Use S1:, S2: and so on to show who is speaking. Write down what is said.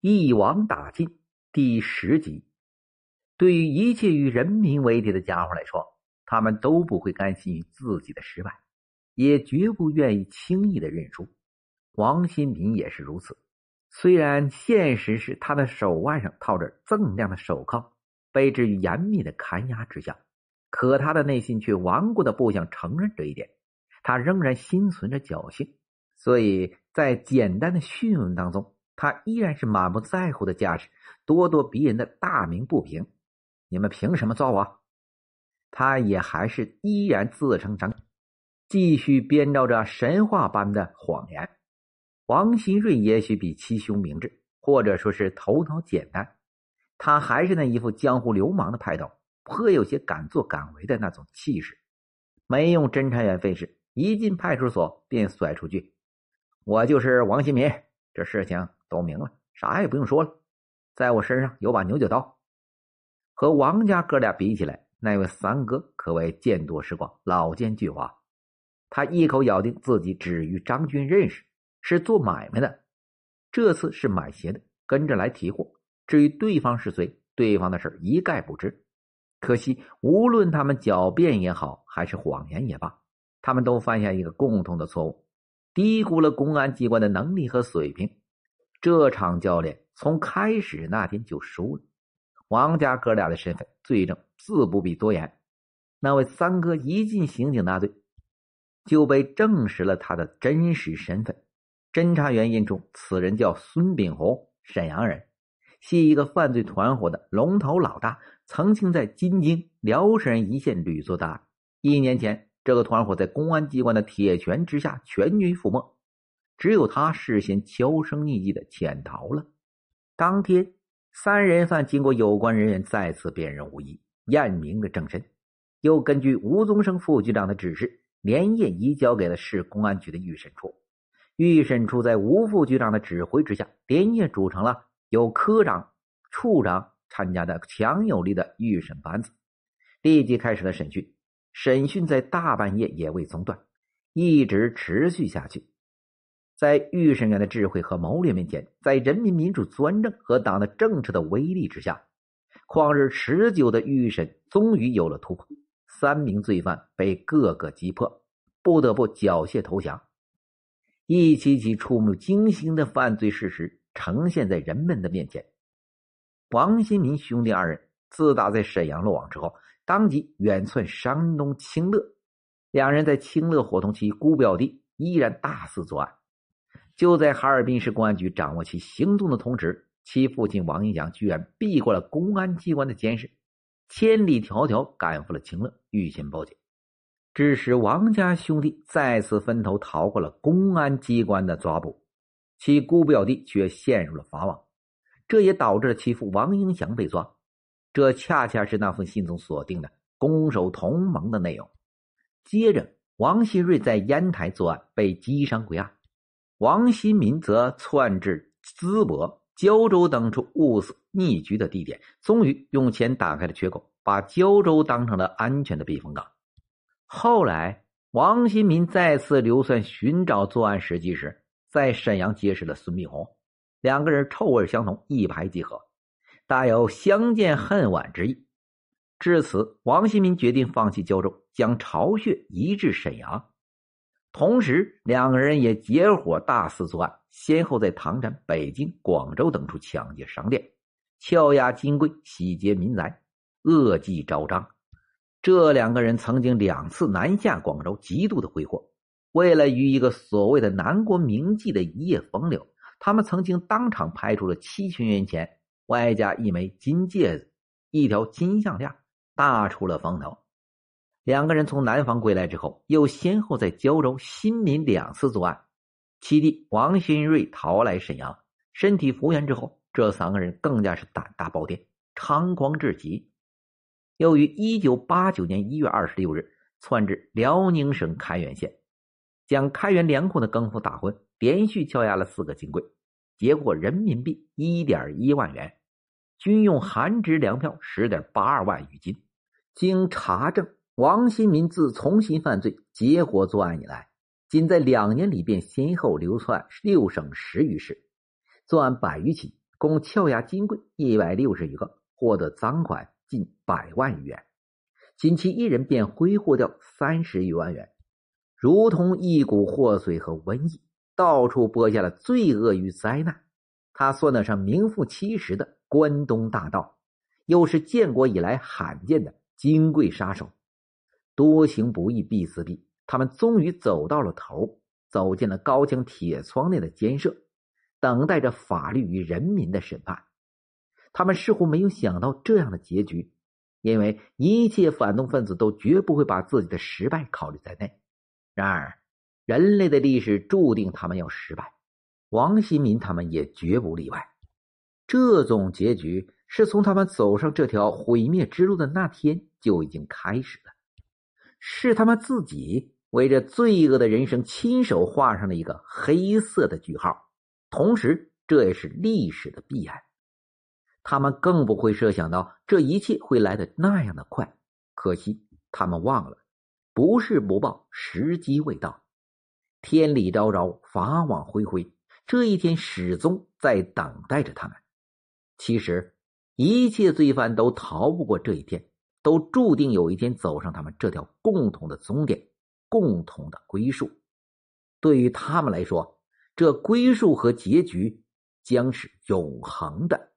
S1: 一网打尽第十集。对于一切与人民为敌的家伙来说，他们都不会甘心于自己的失败，也绝不愿意轻易的认输。王新民也是如此。虽然现实是他的手腕上套着锃亮的手铐，被置于严密的看押之下，可他的内心却顽固的不想承认这一点。他仍然心存着侥幸，所以在简单的讯问当中，他依然是满不在乎的架势，咄咄逼人的大鸣不平：“你们凭什么抓我？”他也还是依然自称张，继续编造着神话般的谎言。王新瑞也许比七兄明智，或者说是头脑简单，他还是那一副江湖流氓的派头，颇有些敢作敢为的那种气势。没用侦查员费事。一进派出所便甩出去：“我就是王新民，这事情都明了，啥也不用说了。在我身上有把牛角刀。”和王家哥俩比起来，那位三哥可谓见多识广，老奸巨猾。他一口咬定自己只与张军认识，是做买卖的。这次是买鞋的，跟着来提货。至于对方是谁，对方的事一概不知。可惜，无论他们狡辩也好，还是谎言也罢。他们都犯下一个共同的错误，低估了公安机关的能力和水平。这场较量从开始那天就输了。王家哥俩的身份、罪证自不必多言。那位三哥一进刑警大队，就被证实了他的真实身份。侦查员印出此人叫孙炳红，沈阳人，系一个犯罪团伙的龙头老大，曾经在金京、辽沈一线屡做大案。一年前。这个团伙在公安机关的铁拳之下全军覆没，只有他事先销声匿迹的潜逃了。当天，三人犯经过有关人员再次辨认无疑，验明了正身，又根据吴宗生副局长的指示，连夜移交给了市公安局的预审处。预审处在吴副局长的指挥之下，连夜组成了有科长、处长参加的强有力的预审班子，立即开始了审讯。审讯在大半夜也未中断，一直持续下去。在预审员的智慧和谋略面前，在人民民主专政和党的政策的威力之下，旷日持久的预审终于有了突破。三名罪犯被各个击破，不得不缴械投降。一起起触目惊心的犯罪事实呈现在人们的面前。王新民兄弟二人自打在沈阳落网之后。当即远窜山东清乐，两人在清乐伙同其姑表弟依然大肆作案。就在哈尔滨市公安局掌握其行踪的同时，其父亲王英祥居然避过了公安机关的监视，千里迢迢赶赴了清乐，预先报警，致使王家兄弟再次分头逃过了公安机关的抓捕，其姑表弟却陷入了法网，这也导致了其父王英祥被抓。这恰恰是那封信中锁定的攻守同盟的内容。接着，王新瑞在烟台作案，被击伤归案；王新民则窜至淄博、胶州等处物色匿居的地点，终于用钱打开了缺口，把胶州当成了安全的避风港。后来，王新民再次流窜寻找作案时机时，在沈阳结识了孙炳红，两个人臭味相同，一拍即合。大有相见恨晚之意。至此，王新民决定放弃胶州，将巢穴移至沈阳。同时，两个人也结伙大肆作案，先后在唐山、北京、广州等处抢劫商店、撬压金柜、洗劫民宅，恶迹昭彰。这两个人曾经两次南下广州，极度的挥霍。为了与一个所谓的南国名妓的一夜风流，他们曾经当场拍出了七千元钱。外加一枚金戒指，一条金项链，大出了风头。两个人从南方归来之后，又先后在胶州、新民两次作案。其弟王新瑞逃来沈阳，身体复原之后，这三个人更加是胆大包天，猖狂至极。又于一九八九年一月二十六日窜至辽宁省开原县，将开原粮库的更夫打昏，连续敲压了四个金柜，截获人民币一点一万元。均用韩值粮票十点八二万余斤。经查证，王新民自从新犯罪、结伙作案以来，仅在两年里便先后流窜六省十余市，作案百余起，共撬押金柜一百六十余个，获得赃款近百万余元，仅其一人便挥霍掉三十余万元，如同一股祸水和瘟疫，到处播下了罪恶与灾难。他算得上名副其实的关东大盗，又是建国以来罕见的金贵杀手。多行不义必自毙，他们终于走到了头，走进了高墙铁窗内的监舍。等待着法律与人民的审判，他们似乎没有想到这样的结局，因为一切反动分子都绝不会把自己的失败考虑在内。然而，人类的历史注定他们要失败，王新民他们也绝不例外。这种结局是从他们走上这条毁灭之路的那天就已经开始了，是他们自己为这罪恶的人生亲手画上了一个黑色的句号。同时，这也是历史的必然。他们更不会设想到这一切会来的那样的快。可惜，他们忘了，不是不报，时机未到。天理昭昭，法网恢恢，这一天始终在等待着他们。其实，一切罪犯都逃不过这一天，都注定有一天走上他们这条共同的终点，共同的归宿。对于他们来说。这归宿和结局将是永恒的。